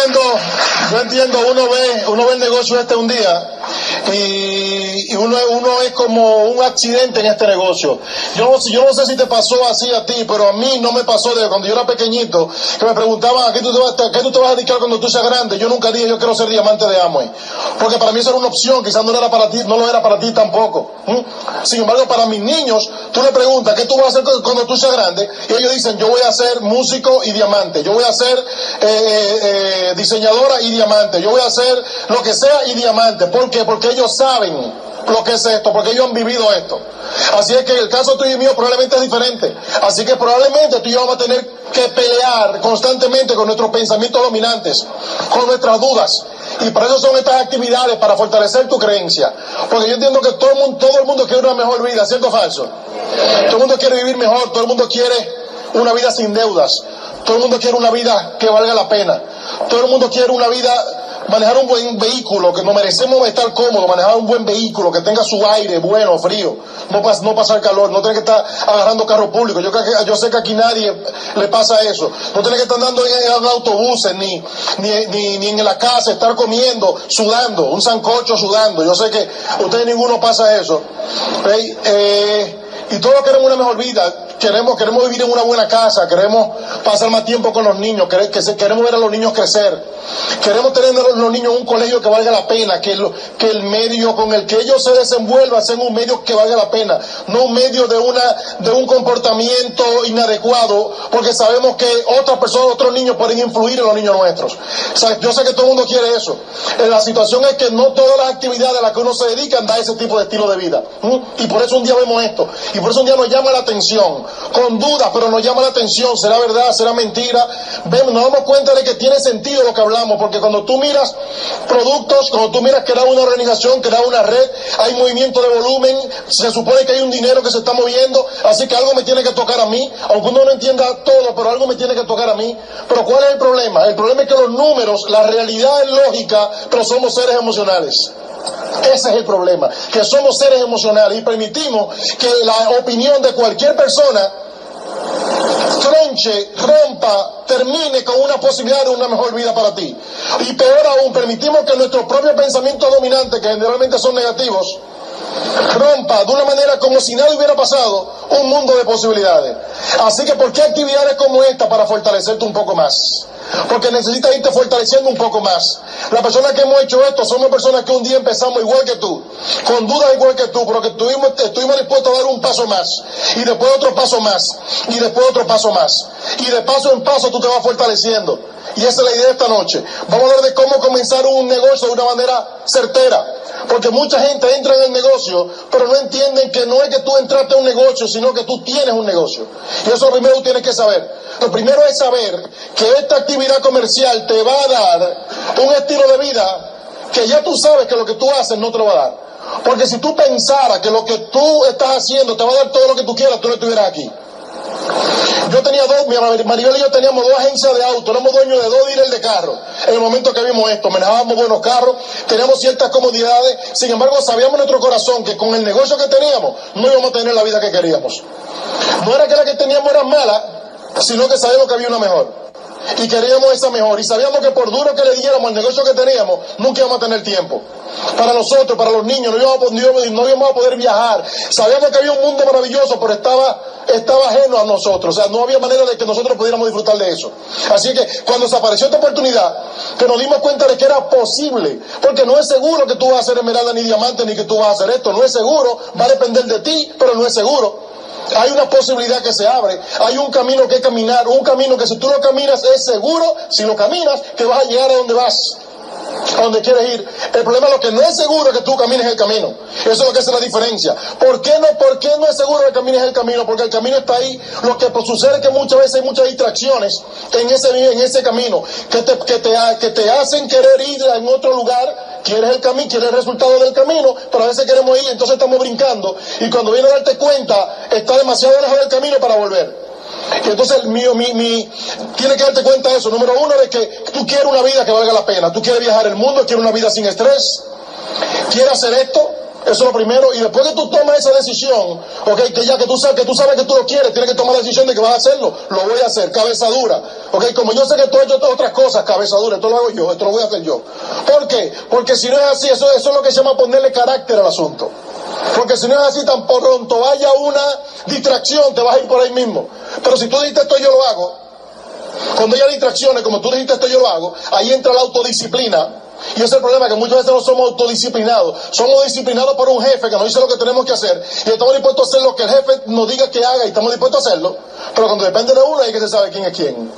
entiendo, yo entiendo, uno ve, uno ve el negocio este un día y, uno, uno es como un accidente en este negocio. Yo, no sé si te pasó así a ti, pero a mí no me pasó desde cuando yo era pequeñito, que me preguntaban ¿a qué tú te vas, a, qué tú te vas a dedicar cuando tú seas grande. Yo nunca dije yo quiero ser diamante de Amway, porque para mí eso era una opción, quizás no era para ti, no lo era para ti tampoco. Sin embargo, para mis niños, tú le preguntas ¿qué tú vas a hacer cuando tú seas grande? Y ellos dicen yo voy a ser músico y diamante, yo voy a ser eh, eh, eh, diseñadora y diamante, yo voy a hacer lo que sea y diamante. ¿Por qué? Porque ellos saben lo que es esto, porque ellos han vivido esto. Así es que el caso tuyo y mío probablemente es diferente. Así que probablemente tú y yo vamos a tener que pelear constantemente con nuestros pensamientos dominantes, con nuestras dudas. Y para eso son estas actividades, para fortalecer tu creencia. Porque yo entiendo que todo el mundo, todo el mundo quiere una mejor vida, ¿cierto o falso? Todo el mundo quiere vivir mejor, todo el mundo quiere una vida sin deudas, todo el mundo quiere una vida que valga la pena, todo el mundo quiere una vida manejar un buen vehículo, que nos merecemos estar cómodos, manejar un buen vehículo, que tenga su aire bueno, frío, no, no pasar calor, no tener que estar agarrando carro público. Yo, yo sé que aquí nadie le pasa eso. No tener que estar andando en, autobuses, ni, ni, ni, en la casa, estar comiendo, sudando, un sancocho sudando. Yo sé que ustedes ninguno pasa eso. Eh, y todos queremos una mejor vida queremos, queremos vivir en una buena casa, queremos pasar más tiempo con los niños, queremos ver a los niños crecer, queremos tener a los niños un colegio que valga la pena, que, que el medio con el que ellos se desenvuelvan sea un medio que valga la pena, no un medio de, una, de un comportamiento inadecuado, porque sabemos que otras personas, otros niños pueden influir en los niños nuestros. yo sé que todo el mundo quiere eso. Eh, la situación es que no todas las actividades a las que uno se dedica dan ese tipo de estilo de vida. Y por eso un día vemos esto. Y por eso un día nos llama la atención con dudas, pero nos llama la atención, será verdad, será mentira. Vemos, nos damos cuenta de que tiene sentido lo que hablamos, porque cuando tú miras productos, cuando tú miras que era una organización, que era una red, hay movimiento de volumen, se supone que hay un dinero que se está moviendo, así que algo me tiene que tocar a mí, aunque uno no entienda todo, pero algo me tiene que tocar a mí. Pero ¿cuál es el problema? El problema es que los números, la realidad es lógica, pero somos seres emocionales. Ese es el problema, que somos seres emocionales y permitimos que la opinión de cualquier persona tronche, rompa, termine con una posibilidad de una mejor vida para ti. Y peor aún, permitimos que nuestros propios pensamientos dominantes, que generalmente son negativos, rompa de una manera como si nada hubiera pasado un mundo de posibilidades. Así que, ¿por qué actividades como esta para fortalecerte un poco más? Porque necesitas irte fortaleciendo un poco más. Las personas que hemos hecho esto somos personas que un día empezamos igual que tú, con dudas igual que tú, pero que estuvimos, estuvimos dispuestos a dar un paso más, y después otro paso más, y después otro paso más. Y de paso en paso tú te vas fortaleciendo. Y esa es la idea de esta noche. Vamos a hablar de cómo comenzar un negocio de una manera certera. Porque mucha gente entra en el negocio, pero no entienden que no es que tú entraste a un negocio, sino que tú tienes un negocio. Y eso primero tú tienes que saber. Lo primero es saber que esta actividad comercial te va a dar un estilo de vida que ya tú sabes que lo que tú haces no te lo va a dar. Porque si tú pensaras que lo que tú estás haciendo te va a dar todo lo que tú quieras, tú no estuvieras aquí. Yo tenía dos, Maribel y yo teníamos dos agencias de auto, éramos dueños de dos dealers de carro. En el momento que vimos esto, manejábamos buenos carros, teníamos ciertas comodidades, sin embargo sabíamos en nuestro corazón que con el negocio que teníamos no íbamos a tener la vida que queríamos. No era que la que teníamos era mala, sino que sabíamos que había una mejor y queríamos esa mejor y sabíamos que por duro que le diéramos al negocio que teníamos, nunca íbamos a tener tiempo. Para nosotros, para los niños, no íbamos, a poder viajar. Sabíamos que había un mundo maravilloso, pero estaba, estaba ajeno a nosotros. O sea, no había manera de que nosotros pudiéramos disfrutar de eso. Así que cuando se apareció esta oportunidad, que nos dimos cuenta de que era posible, porque no es seguro que tú vas a ser esmeralda ni diamante, ni que tú vas a hacer esto, no es seguro, va a depender de ti, pero no es seguro. Hay una posibilidad que se abre, hay un camino que caminar, un camino que si tú lo caminas es seguro, si lo caminas, que vas a llegar a donde vas a donde quieres ir. El problema es lo que no es seguro que tú camines el camino. Eso es lo que hace la diferencia. ¿Por qué no, por qué no es seguro que camines el camino? Porque el camino está ahí. Lo que sucede es que muchas veces hay muchas distracciones en ese, en ese camino que te, que, te, que te hacen querer ir en otro lugar. Quieres el camino, quieres el resultado del camino, pero a veces queremos ir, entonces estamos brincando. Y cuando viene a darte cuenta, está demasiado lejos del camino para volver. Entonces mi, mi, mi, tiene que darte cuenta de eso. Número uno, de que tú quieres una vida que valga la pena. Tú quieres viajar el mundo, quieres una vida sin estrés. Quieres hacer esto. Eso es lo primero. Y después que tú tomas esa decisión, ok, que ya que tú sabes que tú sabes que tú lo quieres, tienes que tomar la decisión de que vas a hacerlo. Lo voy a hacer, cabeza dura. Ok, como yo sé que tú has hecho otras cosas, cabeza dura, esto lo hago yo, esto lo voy a hacer yo. ¿Por qué? Porque si no es así, eso, eso es lo que se llama ponerle carácter al asunto. Porque si no es así, tan pronto vaya una distracción, te vas a ir por ahí mismo. Pero si tú dijiste esto, yo lo hago. Cuando haya distracciones, como tú dijiste esto, yo lo hago, ahí entra la autodisciplina. Y ese es el problema, que muchas veces no somos autodisciplinados. Somos disciplinados por un jefe que nos dice lo que tenemos que hacer y estamos dispuestos a hacer lo que el jefe nos diga que haga y estamos dispuestos a hacerlo. Pero cuando depende de uno, hay que se sabe quién es quién.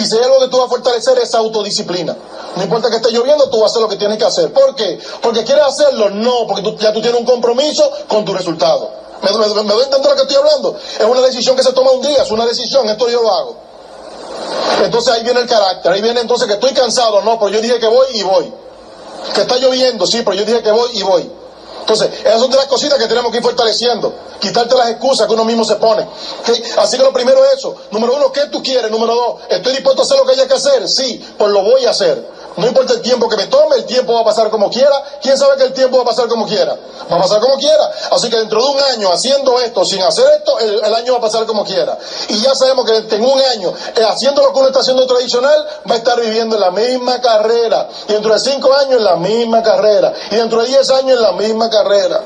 Y si hay algo que tú vas a fortalecer es autodisciplina. No importa que esté lloviendo, tú vas a hacer lo que tienes que hacer. ¿Por qué? Porque quieres hacerlo, no, porque ya tú tienes un compromiso con tu resultado. ¿Me, doy entender lo que estoy hablando? Es una decisión que se toma un día, es una decisión, esto yo lo hago. Entonces ahí viene el carácter, ahí viene entonces que estoy cansado, no, pero yo dije que voy y voy. Que está lloviendo, sí, pero yo dije que voy y voy. Entonces, esas son de las cositas que tenemos que ir fortaleciendo. Quitarte las excusas que uno mismo se pone. Así que lo primero es eso. Número uno, ¿qué tú quieres? Número dos, ¿estoy dispuesto a hacer lo que haya que hacer? Sí, pues lo voy a hacer. No importa el tiempo que me tome, el tiempo va a pasar como quiera. ¿Quién sabe que el tiempo va a pasar como quiera? Va a pasar como quiera. Así que dentro de un año haciendo esto, sin hacer esto, el, año va a pasar como quiera. Y ya sabemos que en un año, eh, haciendo lo que uno está haciendo tradicional, va a estar viviendo en la misma carrera. Y dentro de cinco años en la misma carrera. Y dentro de diez años en la misma carrera.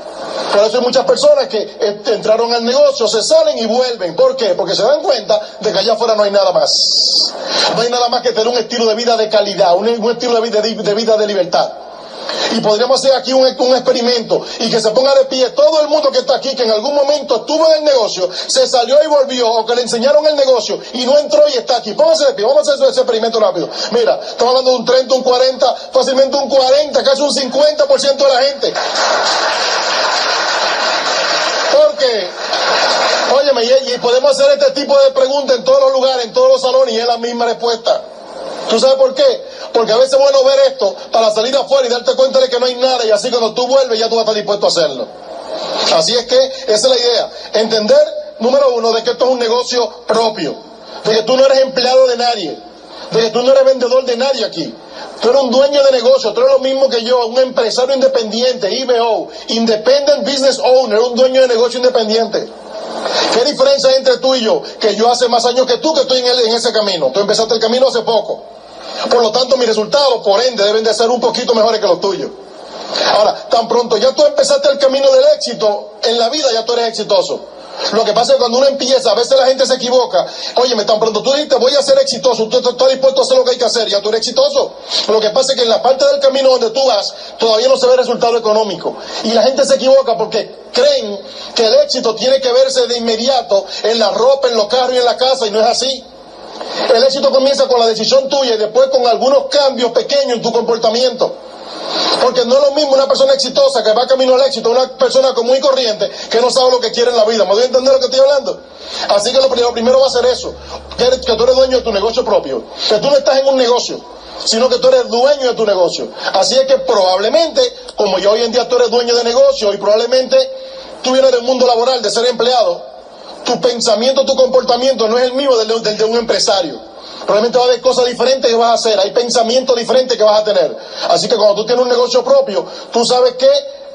Por eso hay muchas personas que eh, entraron al negocio, se salen y vuelven. ¿Por qué? Porque se dan cuenta de que allá afuera no hay nada más. No hay nada más que tener un estilo de vida de calidad, un, estilo de vida de, vida de libertad. Y podríamos hacer aquí un, un, experimento y que se ponga de pie todo el mundo que está aquí, que en algún momento estuvo en el negocio, se salió y volvió, o que le enseñaron el negocio y no entró y está aquí. Póngase de pie, vamos a hacer ese experimento rápido. Mira, estamos hablando de un 30, un 40, fácilmente un 40, casi un 50% de la gente. Porque, óyeme, y, podemos hacer este tipo de preguntas en todos los lugares, en todos los salones, y es la misma respuesta. ¿Tú sabes por qué? Porque a veces es bueno ver esto para salir afuera y darte cuenta de que no hay nada, y así cuando tú vuelves ya tú vas a estar dispuesto a hacerlo. Así es que esa es la idea. Entender, número uno, de que esto es un negocio propio, de que tú no eres empleado de nadie, de que tú no eres vendedor de nadie aquí. Tú eres un dueño de negocio, tú eres lo mismo que yo, un empresario independiente, IBO, Independent Business Owner, un dueño de negocio independiente. ¿Qué diferencia hay entre tú y yo? Que yo hace más años que tú que estoy en, en ese camino. Tú empezaste el camino hace poco. Por lo tanto, mis resultados, por ende, deben de ser un poquito mejores que los tuyos. Ahora, tan pronto ya tú empezaste el camino del éxito, en la vida ya tú eres exitoso. Lo que pasa es que cuando uno empieza, a veces la gente se equivoca. Óyeme, tan pronto tú dices, voy a ser exitoso, tú estás dispuesto a hacer lo que hay que hacer, ya tú eres exitoso. Lo que pasa es que en la parte del camino donde tú vas, todavía no se ve resultado económico. Y la gente se equivoca porque creen que el éxito tiene que verse de inmediato en la ropa, en los carros y en la casa, y no es así. El éxito comienza con la decisión tuya y después con algunos cambios pequeños en tu comportamiento. Porque no es lo mismo una persona exitosa que va camino al éxito, una persona común y corriente que no sabe lo que quiere en la vida. ¿Me doy a entender lo que estoy hablando? Así que lo primero, va a ser eso, que, que tú eres dueño de tu negocio propio, que tú no estás en un negocio, sino que tú eres dueño de tu negocio. Así es que probablemente, como yo hoy en día tú eres dueño de negocio y probablemente tú vienes del mundo laboral, de ser empleado, tu pensamiento, tu comportamiento no es el mismo del de un empresario. Probablemente va a haber cosas diferentes que vas a hacer, hay pensamientos diferentes que vas a tener. Así que cuando tú tienes un negocio propio, tú sabes que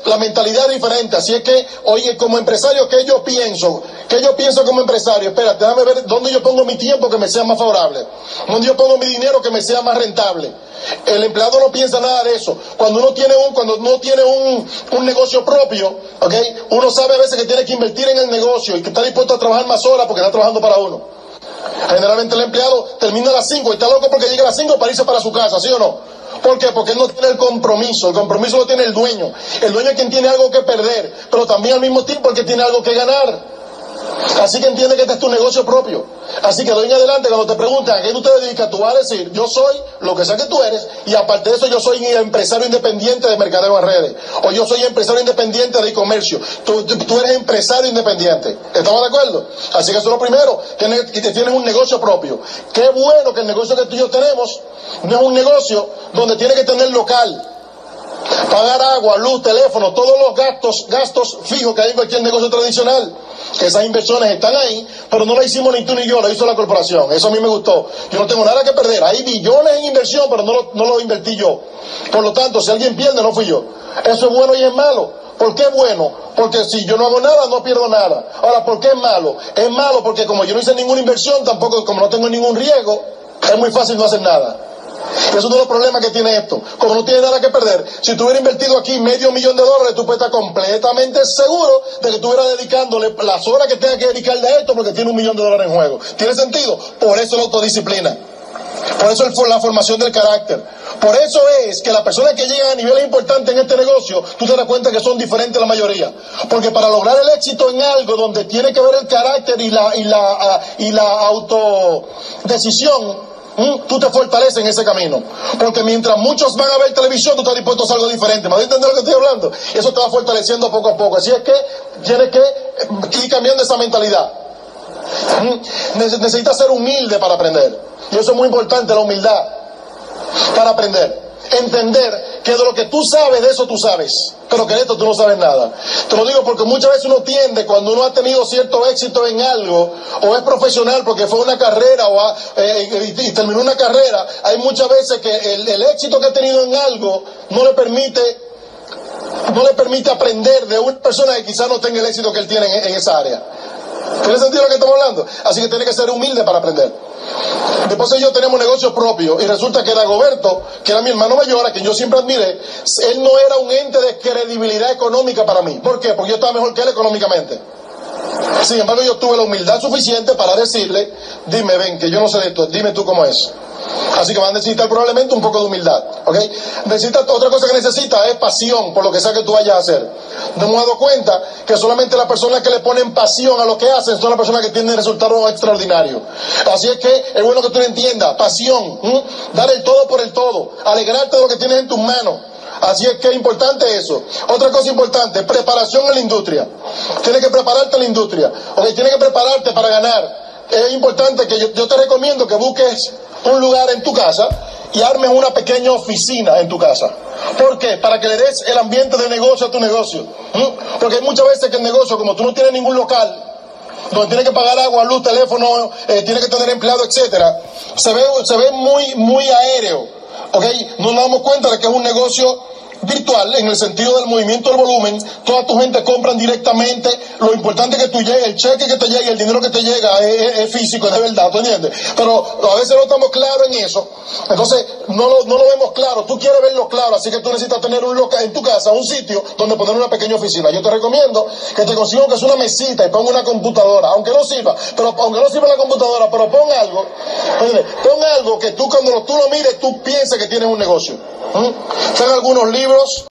la mentalidad es diferente. Así es que, oye, como empresario, ¿qué yo pienso? ¿Qué yo pienso como empresario? Espérate, déjame ver dónde yo pongo mi tiempo que me sea más favorable. Dónde yo pongo mi dinero que me sea más rentable. El empleado no piensa nada de eso. Cuando uno tiene un, cuando uno tiene un, un negocio propio, ¿ok? Uno sabe a veces que tiene que invertir en el negocio y que está dispuesto a trabajar más horas porque está trabajando para uno. Generalmente el empleado termina a las 5 y está loco porque llega a las 5 para irse para su casa, ¿sí o no? ¿Por qué? Porque él no tiene el compromiso, el compromiso lo tiene el dueño. El dueño es quien tiene algo que perder, pero también al mismo tiempo el que tiene algo que ganar. Así que entiende que este es tu negocio propio. Así que doy en adelante, cuando te preguntan a qué tú te dedicas, tú vas a decir, yo soy lo que sé que tú eres, y aparte de eso yo soy empresario independiente de mercadeo en redes, o yo soy empresario independiente de comercio. Tú, tú, eres empresario independiente. ¿Estamos de acuerdo? Así que eso es lo primero, que tienes un negocio propio. Qué bueno que el negocio que tú y yo tenemos no es un negocio donde tiene que tener local pagar agua, luz, teléfono, todos los gastos, gastos fijos que hay en cualquier negocio tradicional. Esas inversiones están ahí, pero no la hicimos ni tú ni yo, la hizo la corporación. Eso a mí me gustó. Yo no tengo nada que perder. Hay billones en inversión, pero no lo, no lo invertí yo. Por lo tanto, si alguien pierde, no fui yo. Eso es bueno y es malo. ¿Por qué es bueno? Porque si yo no hago nada, no pierdo nada. Ahora, ¿por qué es malo? Es malo porque como yo no hice ninguna inversión, tampoco, como no tengo ningún riesgo, es muy fácil no hacer nada. Es uno de los problemas que tiene esto. Como no tiene nada que perder, si tú hubieras invertido aquí medio millón de dólares, tú puedes estar completamente seguro de que tú hubieras dedicándole las horas que tengas que dedicarle a esto porque tiene un millón de dólares en juego. ¿Tiene sentido? Por eso la autodisciplina. Por eso es la formación del carácter. Por eso es que las personas que llegan a niveles importantes en este negocio, tú te das cuenta que son diferentes la mayoría. Porque para lograr el éxito en algo donde tiene que ver el carácter y la, y la, ah, y la autodecisión, tú te fortaleces en ese camino. Porque mientras muchos van a ver televisión, tú estás dispuesto a algo diferente. ¿Me vas a entender lo que estoy hablando? Eso te va fortaleciendo poco a poco. Así es que tienes que ir cambiando esa mentalidad. Necesitas ser humilde para aprender. Y eso es muy importante, la humildad para aprender. Entender que de lo que tú sabes, de eso tú sabes, pero que de esto tú no sabes nada. Te lo digo porque muchas veces uno tiende, cuando uno ha tenido cierto éxito en algo, o es profesional porque fue una carrera o eh, terminó una carrera, hay muchas veces que el, éxito que ha tenido en algo no le permite no le permite aprender de una persona que quizás no tenga el éxito que él tiene en, en esa área. ¿Tiene sentido lo que estamos hablando? Así que tiene que ser humilde para aprender. Después yo tenemos negocios propios y resulta que Dagoberto, que era mi hermano mayor, a quien yo siempre admiré, él no era un ente de credibilidad económica para mí. ¿Por qué? Porque yo estaba mejor que él económicamente. Sin embargo, yo tuve la humildad suficiente para decirle, dime, ven, que yo no sé de esto, dime tú cómo es. Así que van a necesitar probablemente un poco de humildad. ¿ok? Necesita, otra cosa que necesita es pasión por lo que sea que tú vayas a hacer. Nos hemos dado cuenta que solamente las personas que le ponen pasión a lo que hacen son las personas que tienen resultados extraordinarios. Así es que es bueno que tú lo entiendas. Pasión, dar el todo por el todo, alegrarte de lo que tienes en tus manos. Así es que es importante eso. Otra cosa importante, preparación en la industria. Tienes que prepararte en la industria. ¿ok? Tienes que prepararte para ganar. Es importante que yo te recomiendo que busques un lugar en tu casa y armes una pequeña oficina en tu casa. ¿Por qué? Para que le des el ambiente de negocio a tu negocio. Porque hay muchas veces que el negocio, como tú no tienes ningún local, donde tienes que pagar agua, luz, teléfono, eh, que tener empleado, etcétera, se ve, se ve muy, muy aéreo. ¿Ok? No nos damos cuenta de que es un negocio virtual en el sentido del movimiento del volumen, toda tu gente compran directamente, lo importante que tú llegues, el cheque que te llegue, el dinero que te llega es, físico, es de verdad, ¿tú entiendes? Pero a veces no estamos claros en eso, entonces no lo, no lo vemos claro, tú quieres verlo claro, así que tú necesitas tener un local en tu casa, un sitio donde poner una pequeña oficina. Yo te recomiendo que te consigas que es una mesita y ponga una computadora, aunque no sirva, pero aunque no sirva la computadora, pero pon algo, pon algo que tú cuando tú lo mires, tú pienses que tienes un negocio. Son algunos libros milagros